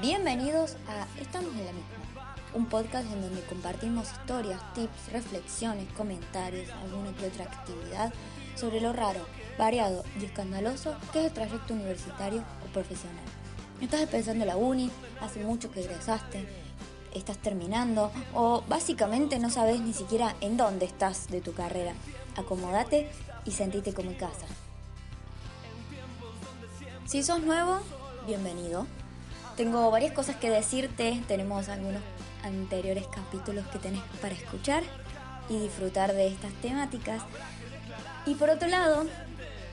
Bienvenidos a Estamos en la misma, un podcast en donde compartimos historias, tips, reflexiones, comentarios, alguna que otra actividad sobre lo raro, variado y escandaloso que es el trayecto universitario o profesional. Estás empezando la uni, hace mucho que egresaste, estás terminando o básicamente no sabes ni siquiera en dónde estás de tu carrera. Acomódate y sentite como en casa. Si sos nuevo, bienvenido. Tengo varias cosas que decirte, tenemos algunos anteriores capítulos que tenés para escuchar y disfrutar de estas temáticas. Y por otro lado,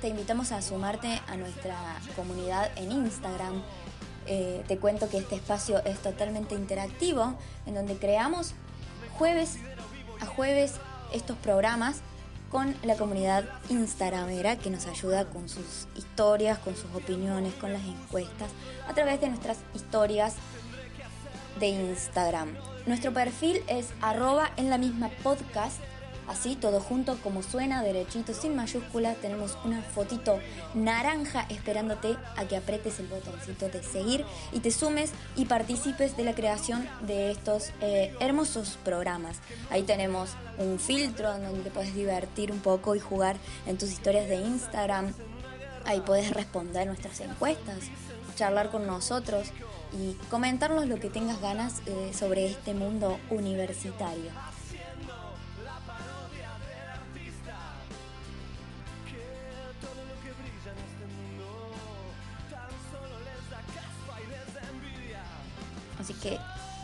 te invitamos a sumarte a nuestra comunidad en Instagram. Eh, te cuento que este espacio es totalmente interactivo, en donde creamos jueves a jueves estos programas con la comunidad instagramera que nos ayuda con sus historias, con sus opiniones, con las encuestas, a través de nuestras historias de Instagram. Nuestro perfil es arroba en la misma podcast Así, todo junto como suena, derechito, sin mayúscula, tenemos una fotito naranja esperándote a que apretes el botoncito de seguir y te sumes y participes de la creación de estos eh, hermosos programas. Ahí tenemos un filtro en donde te puedes divertir un poco y jugar en tus historias de Instagram. Ahí puedes responder nuestras encuestas, charlar con nosotros y comentarnos lo que tengas ganas eh, sobre este mundo universitario.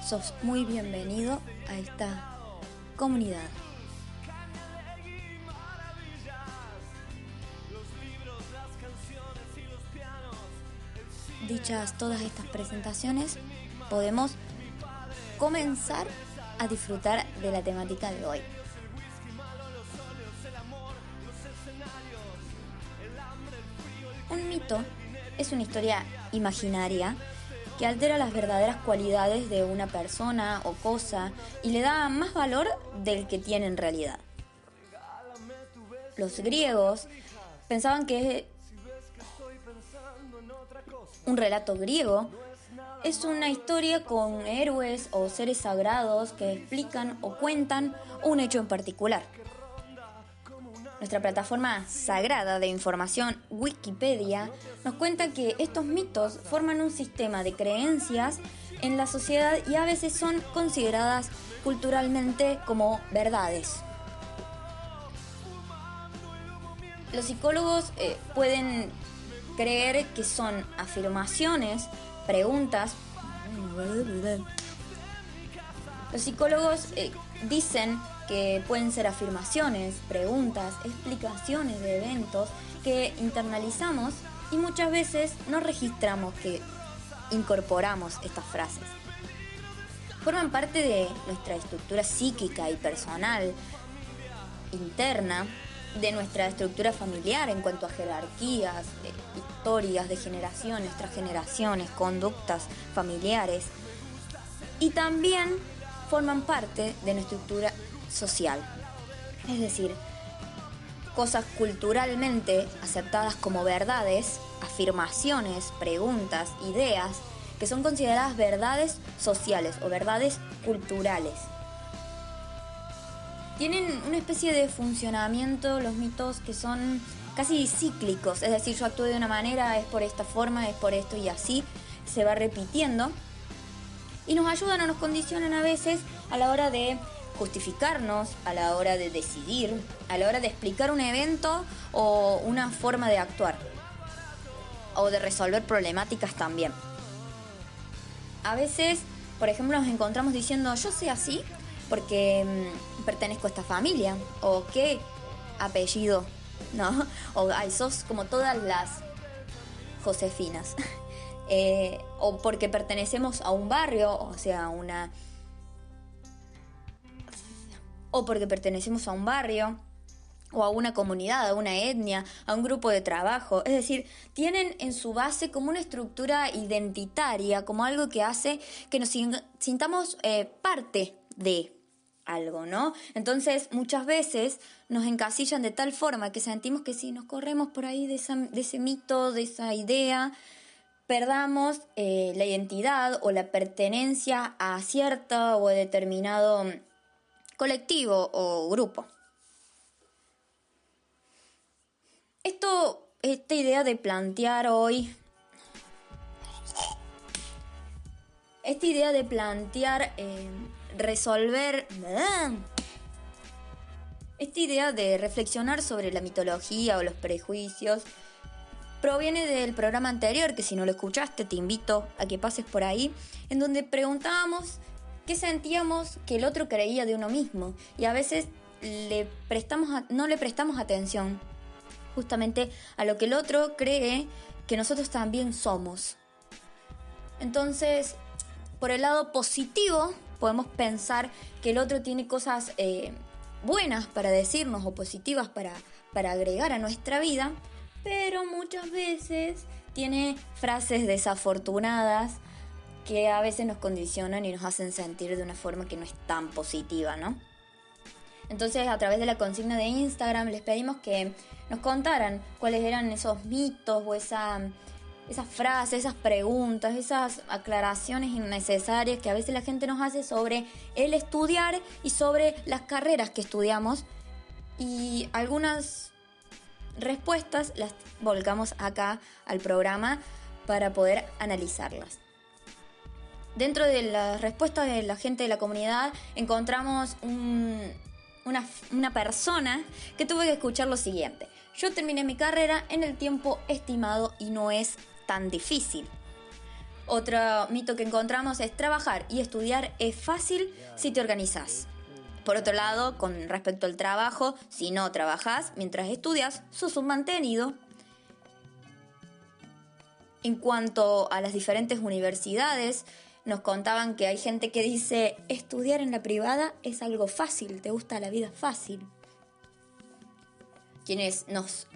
Sos muy bienvenido a esta comunidad. Dichas todas estas presentaciones, podemos comenzar a disfrutar de la temática de hoy. Un mito es una historia imaginaria que altera las verdaderas cualidades de una persona o cosa y le da más valor del que tiene en realidad. Los griegos pensaban que un relato griego es una historia con héroes o seres sagrados que explican o cuentan un hecho en particular. Nuestra plataforma sagrada de información Wikipedia nos cuenta que estos mitos forman un sistema de creencias en la sociedad y a veces son consideradas culturalmente como verdades. Los psicólogos eh, pueden creer que son afirmaciones, preguntas. Los psicólogos eh, dicen que pueden ser afirmaciones, preguntas, explicaciones de eventos que internalizamos y muchas veces no registramos que incorporamos estas frases. Forman parte de nuestra estructura psíquica y personal, interna, de nuestra estructura familiar en cuanto a jerarquías, eh, historias de generaciones tras generaciones, conductas familiares. Y también forman parte de nuestra estructura social. Es decir, cosas culturalmente aceptadas como verdades, afirmaciones, preguntas, ideas, que son consideradas verdades sociales o verdades culturales. Tienen una especie de funcionamiento los mitos que son casi cíclicos, es decir, yo actúo de una manera, es por esta forma, es por esto y así, se va repitiendo. Y nos ayudan o nos condicionan a veces a la hora de justificarnos a la hora de decidir, a la hora de explicar un evento o una forma de actuar, o de resolver problemáticas también. A veces, por ejemplo, nos encontramos diciendo, yo soy así porque mm, pertenezco a esta familia, o qué apellido, ¿no? O ay, sos como todas las Josefinas. Eh, o porque pertenecemos a un barrio, o sea, a una o porque pertenecemos a un barrio, o a una comunidad, a una etnia, a un grupo de trabajo. Es decir, tienen en su base como una estructura identitaria, como algo que hace que nos sintamos eh, parte de algo, ¿no? Entonces, muchas veces nos encasillan de tal forma que sentimos que si nos corremos por ahí de, ese mito, de esa idea, perdamos eh, la identidad o la pertenencia a cierto o determinado colectivo o grupo. Esto, esta idea de plantear hoy, esta idea de plantear, eh, resolver, esta idea de reflexionar sobre la mitología o los prejuicios, proviene del programa anterior, que si no lo escuchaste te invito a que pases por ahí, en donde preguntábamos qué sentíamos que el otro creía de uno mismo y a veces le prestamos no le prestamos atención justamente a lo que el otro cree que nosotros también somos. Entonces, por el lado positivo, podemos pensar que el otro tiene cosas eh, buenas para decirnos o positivas para, para agregar a nuestra vida, pero muchas veces tiene frases desafortunadas que a veces nos condicionan y nos hacen sentir de una forma que no es tan positiva, ¿no? Entonces, a través de la consigna de Instagram les pedimos que nos contaran cuáles eran esos mitos o esa, esas frases, esas preguntas, esas aclaraciones innecesarias que a veces la gente nos hace sobre el estudiar y sobre las carreras que estudiamos. Y algunas respuestas las volcamos acá al programa para poder analizarlas. Dentro de las respuestas de la gente de la comunidad encontramos una, persona que tuvo que escuchar lo siguiente. Yo terminé mi carrera en el tiempo estimado y no es tan difícil. Otro mito que encontramos es trabajar y estudiar es fácil si te organizas. Por otro lado, con respecto al trabajo, si no trabajas mientras estudias, sos un mantenido en cuanto a las diferentes universidades, nos contaban que hay gente que dice estudiar en la privada es algo fácil, te gusta la vida fácil. Quienes nos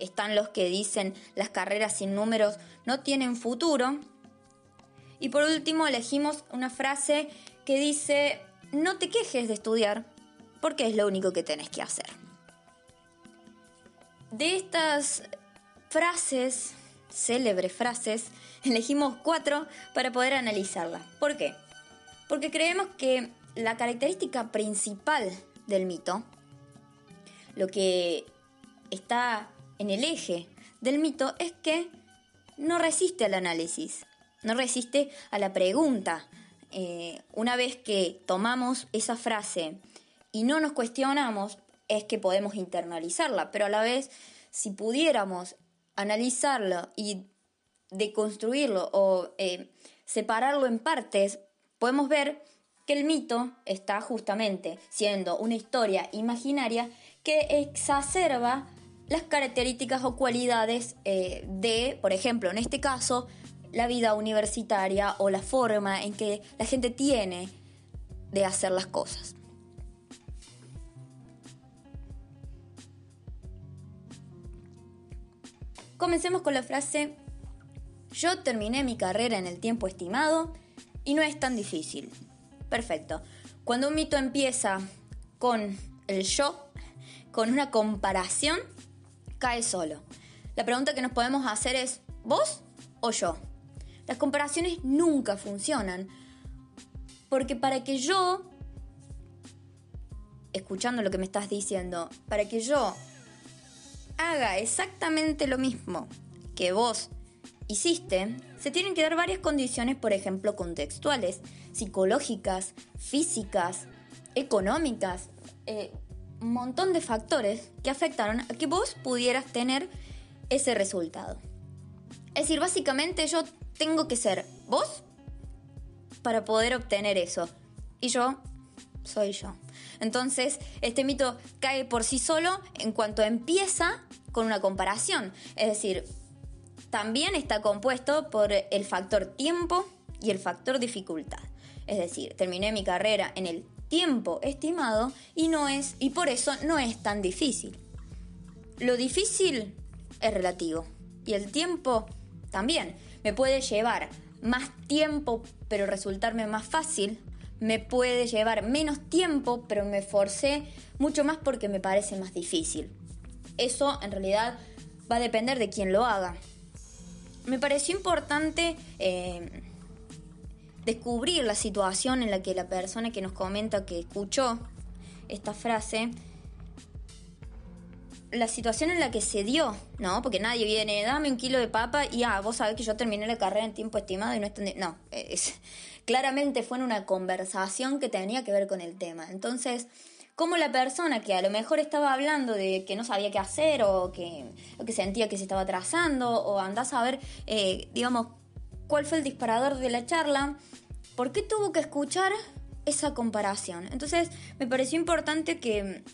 están los que dicen las carreras sin números no tienen futuro. Y por último elegimos una frase que dice no te quejes de estudiar porque es lo único que tenés que hacer. De estas frases célebres frases, elegimos cuatro para poder analizarlas. ¿Por qué? Porque creemos que la característica principal del mito, lo que está en el eje del mito, es que no resiste al análisis, no resiste a la pregunta. Eh, una vez que tomamos esa frase y no nos cuestionamos, es que podemos internalizarla, pero a la vez, si pudiéramos analizarlo y deconstruirlo o eh, separarlo en partes, podemos ver que el mito está justamente siendo una historia imaginaria que exacerba las características o cualidades eh, de, por ejemplo, en este caso, la vida universitaria o la forma en que la gente tiene de hacer las cosas. Comencemos con la frase, yo terminé mi carrera en el tiempo estimado y no es tan difícil. Perfecto. Cuando un mito empieza con el yo, con una comparación, cae solo. La pregunta que nos podemos hacer es, ¿vos o yo? Las comparaciones nunca funcionan. Porque para que yo, escuchando lo que me estás diciendo, para que yo haga exactamente lo mismo que vos hiciste, se tienen que dar varias condiciones, por ejemplo, contextuales, psicológicas, físicas, económicas, eh, un montón de factores que afectaron a que vos pudieras tener ese resultado. Es decir, básicamente yo tengo que ser vos para poder obtener eso. Y yo soy yo. Entonces, este mito cae por sí solo en cuanto empieza con una comparación. Es decir, también está compuesto por el factor tiempo y el factor dificultad. Es decir, terminé mi carrera en el tiempo estimado y no es y por eso no es tan difícil. Lo difícil es relativo y el tiempo también me puede llevar más tiempo pero resultarme más fácil, me puede llevar menos tiempo pero me forcé mucho más porque me parece más difícil. Eso en realidad va a depender de quién lo haga. Me pareció importante eh, descubrir la situación en la que la persona que nos comenta que escuchó esta frase, la situación en la que se dio, ¿no? Porque nadie viene, dame un kilo de papa y, ah, vos sabés que yo terminé la carrera en tiempo estimado y no estoy... No, es, claramente fue en una conversación que tenía que ver con el tema. Entonces, como la persona que a lo mejor estaba hablando de que no sabía qué hacer o que, que sentía que se estaba atrasando o andás a ver, eh, digamos, cuál fue el disparador de la charla, ¿por qué tuvo que escuchar esa comparación? Entonces me pareció importante que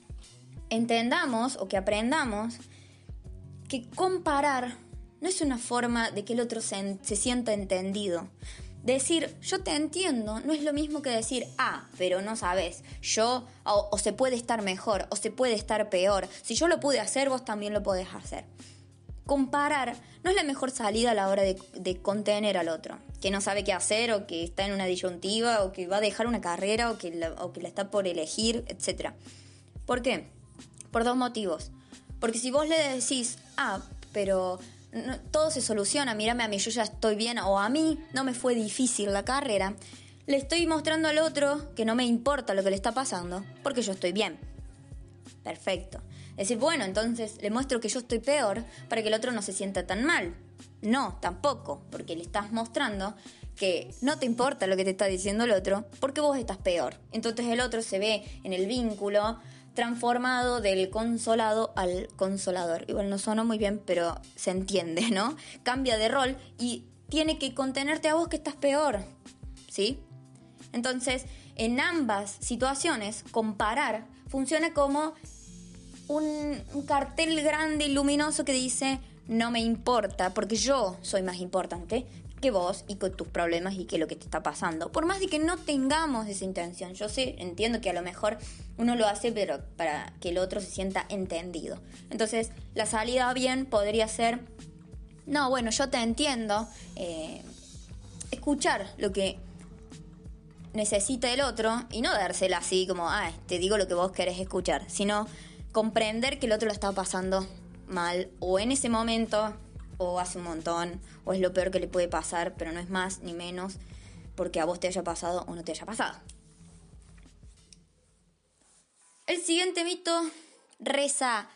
entendamos o que aprendamos que comparar no es una forma de que el otro se, sienta entendido. Decir yo te entiendo no es lo mismo que decir ah, pero no sabes, yo o, se puede estar mejor o se puede estar peor. Si yo lo pude hacer, vos también lo podés hacer comparar no es la mejor salida a la hora de, contener al otro, que no sabe qué hacer o que está en una disyuntiva o que va a dejar una carrera o que o que la está por elegir, etc. ¿Por qué? Por dos motivos. Porque si vos le decís, ah, pero todo se soluciona, mírame a mí, yo ya estoy bien, o a mí no me fue difícil la carrera, le estoy mostrando al otro que no me importa lo que le está pasando, porque yo estoy bien. Perfecto. Decir, bueno, entonces le muestro que yo estoy peor para que el otro no se sienta tan mal. No, tampoco, porque le estás mostrando que no te importa lo que te está diciendo el otro, porque vos estás peor. Entonces el otro se ve en el vínculo transformado del consolado al consolador. Igual no suena muy bien, pero se entiende, ¿no? Cambia de rol y tiene que contenerte a vos que estás peor, ¿sí? Entonces, en ambas situaciones, comparar funciona como un, cartel grande y luminoso que dice no me importa porque yo soy más importante que vos y con tus problemas y que lo que te está pasando. Por más de que no tengamos esa intención, yo sé, entiendo que a lo mejor uno lo hace pero para que el otro se sienta entendido. Entonces, la salida bien podría ser, no, bueno, yo te entiendo, eh, escuchar lo que necesita el otro y no dársela así como, ah, te digo lo que vos querés escuchar, sino comprender que el otro lo está pasando mal o en ese momento o hace un montón o es lo peor que le puede pasar, pero no es más ni menos porque a vos te haya pasado o no te haya pasado. El siguiente mito reza,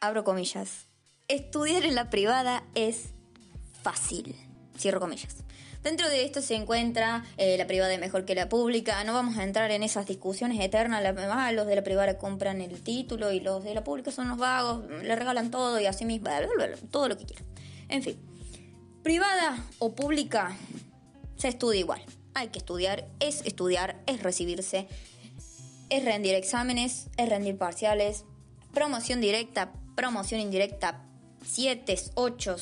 abro comillas, estudiar en la privada es fácil, cierro comillas. Dentro de esto se encuentra eh, la privada es mejor que la pública. No vamos a entrar en esas discusiones eternas. La, los de la privada compran el título y los de la pública son los vagos, le regalan todo y así mismo, todo lo que quieran. En fin, privada o pública se estudia igual. Hay que estudiar, es estudiar, es recibirse, es rendir exámenes, es rendir parciales, promoción directa, promoción indirecta, siete, ocho,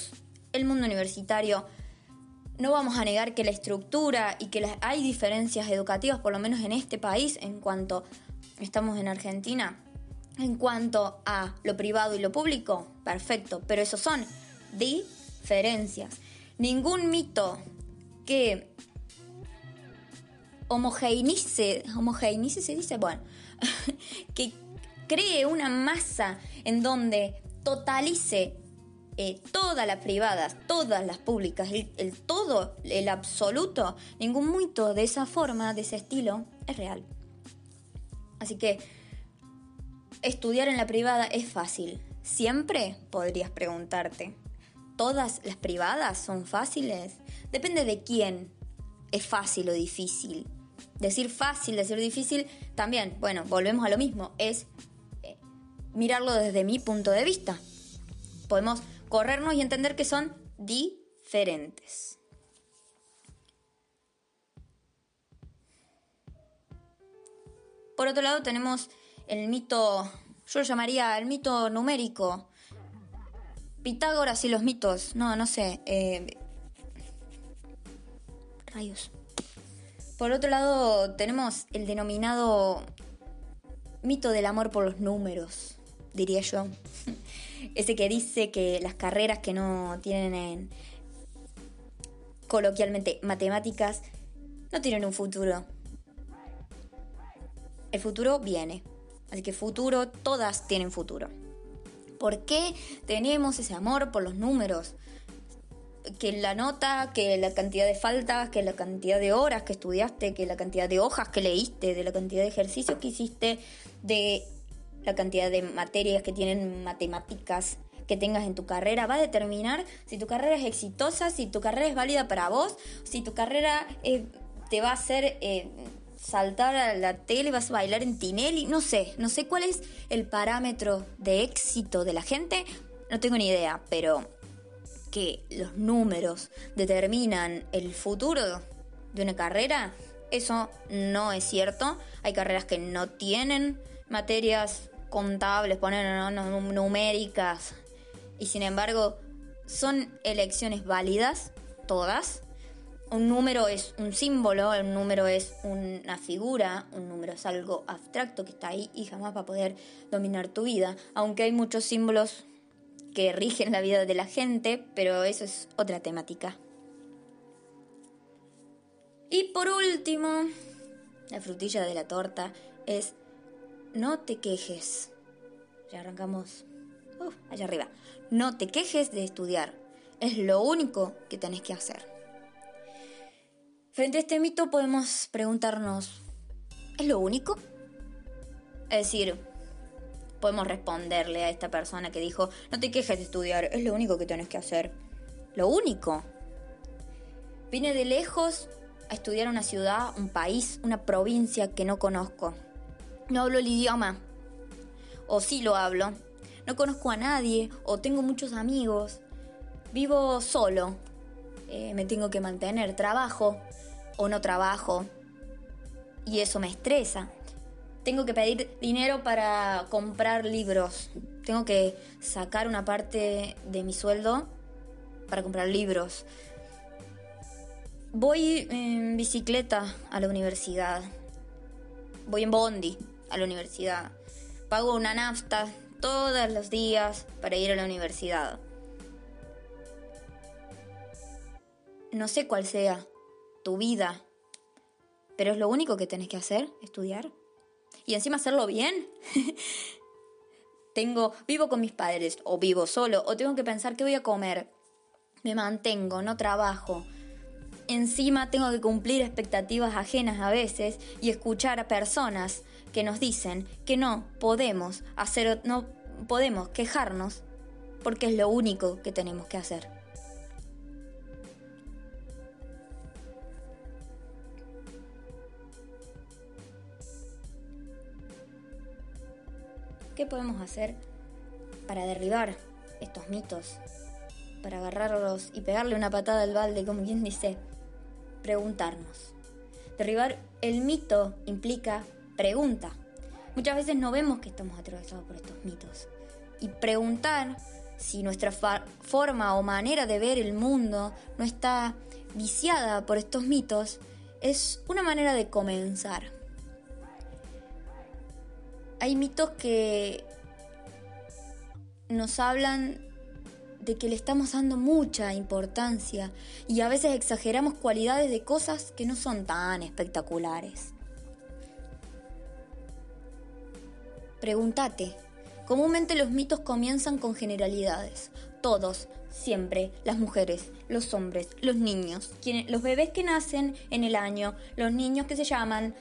el mundo universitario no vamos a negar que la estructura y que hay diferencias educativas, por lo menos en este país, en cuanto estamos en Argentina, en cuanto a lo privado y lo público, perfecto, pero esos son diferencias. Ningún mito que homogeneice, homogeneice se dice, bueno, que cree una masa en donde totalice eh, todas las privadas, todas las públicas, el, todo, el absoluto, ningún mito de esa forma, de ese estilo, es real. Así que estudiar en la privada es fácil. Siempre podrías preguntarte, ¿todas las privadas son fáciles? Depende de quién es fácil o difícil. Decir fácil, decir difícil, también, bueno, volvemos a lo mismo, es eh, mirarlo desde mi punto de vista. Podemos corrernos y entender que son diferentes. Por otro lado tenemos el mito, yo lo llamaría el mito numérico. Pitágoras y los mitos, no, no sé. Eh, rayos. Por otro lado, tenemos el denominado mito del amor por los números, diría yo. Ese que dice que las carreras que no tienen coloquialmente matemáticas no tienen un futuro. El futuro viene. Así que futuro, todas tienen futuro. ¿Por qué tenemos ese amor por los números? Que la nota, que la cantidad de faltas, que la cantidad de horas que estudiaste, que la cantidad de hojas que leíste, de la cantidad de ejercicios que hiciste, de la cantidad de materias que tienen matemáticas que tengas en tu carrera va a determinar si tu carrera es exitosa, si tu carrera es válida para vos, si tu carrera eh, te va a hacer eh, saltar a la tele, vas a bailar en Tinelli, no sé, no sé cuál es el parámetro de éxito de la gente, no tengo ni idea, pero que los números determinan el futuro de una carrera, eso no es cierto. Hay carreras que no tienen materias contables, ponen numéricas, y sin embargo son elecciones válidas, todas. Un número es un símbolo, un número es una figura, un número es algo abstracto que está ahí y jamás va a poder dominar tu vida, aunque hay muchos símbolos que rigen la vida de la gente, pero eso es otra temática. Y por último, la frutilla de la torta es no te quejes. Ya arrancamos allá arriba. No te quejes de estudiar. Es lo único que tenés que hacer. Frente a este mito podemos preguntarnos, ¿es lo único? Es decir, podemos responderle a esta persona que dijo, no te quejes de estudiar, es lo único que tenés que hacer. Lo único. Vine de lejos a estudiar una ciudad, un país, una provincia que no conozco. No hablo el idioma. O sí lo hablo. No conozco a nadie. O tengo muchos amigos. Vivo solo. Eh, me tengo que mantener. Trabajo o no trabajo. Y eso me estresa. Tengo que pedir dinero para comprar libros. Tengo que sacar una parte de mi sueldo para comprar libros. Voy en bicicleta a la universidad. Voy en bondi a la universidad. Pago una nafta todos los días para ir a la universidad. No sé cuál sea tu vida, pero es lo único que tenés que hacer, estudiar. Y encima hacerlo bien. tengo, vivo con mis padres, o vivo solo, o tengo que pensar qué voy a comer. Me mantengo, no trabajo. Encima tengo que cumplir expectativas ajenas a veces y escuchar a personas que nos dicen que no podemos hacer, no podemos quejarnos porque es lo único que tenemos que hacer. ¿Qué podemos hacer para derribar estos mitos? Para agarrarlos y pegarle una patada al balde, como quien dice, preguntarnos. Derribar el mito implica pregunta. Muchas veces no vemos que estamos atravesados por estos mitos. Y preguntar si nuestra forma o manera de ver el mundo no está viciada por estos mitos es una manera de comenzar. Hay mitos que nos hablan de que le estamos dando mucha importancia y a veces exageramos cualidades de cosas que no son tan espectaculares. Pregúntate. Comúnmente los mitos comienzan con generalidades. Todos, siempre, las mujeres, los hombres, los niños, los bebés que nacen en el año, los niños que se llaman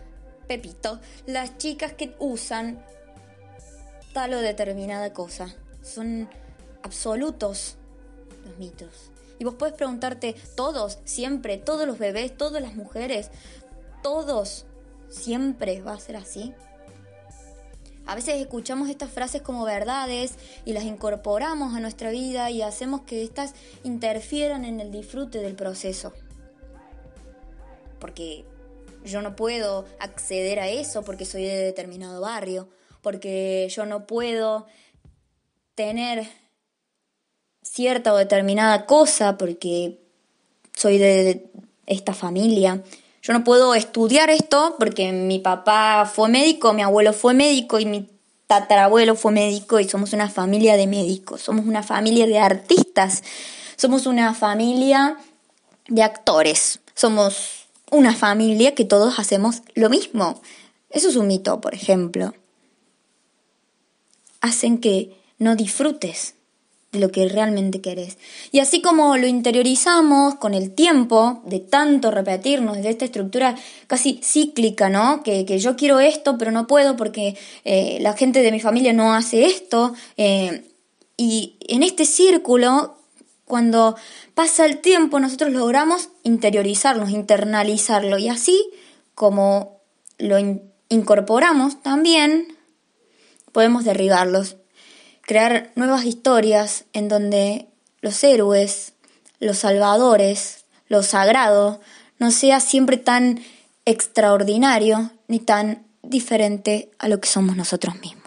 Pepito, las chicas que usan tal o determinada cosa. Son absolutos los mitos. Y vos puedes preguntarte, todos, siempre, todos los bebés, todas las mujeres, todos, siempre va a ser así. A veces escuchamos estas frases como verdades y las incorporamos a nuestra vida y hacemos que éstas interfieran en el disfrute del proceso. Porque yo no puedo acceder a eso porque soy de determinado barrio, porque yo no puedo tener cierta o determinada cosa porque soy de esta familia. Yo no puedo estudiar esto porque mi papá fue médico, mi abuelo fue médico y mi tatarabuelo fue médico y somos una familia de médicos, somos una familia de artistas, somos una familia de actores, somos una familia que todos hacemos lo mismo. Eso es un mito, por ejemplo. Hacen que no disfrutes de lo que realmente querés. Y así como lo interiorizamos con el tiempo, de tanto repetirnos, de esta estructura casi cíclica, ¿no? Que, yo quiero esto, pero no puedo porque eh, la gente de mi familia no hace esto. Eh, y en este círculo, cuando pasa el tiempo, nosotros logramos interiorizarnos, internalizarlo. Y así como lo incorporamos también, podemos derribarlos crear nuevas historias en donde los héroes, los salvadores, lo sagrado, no sea siempre tan extraordinario ni tan diferente a lo que somos nosotros mismos.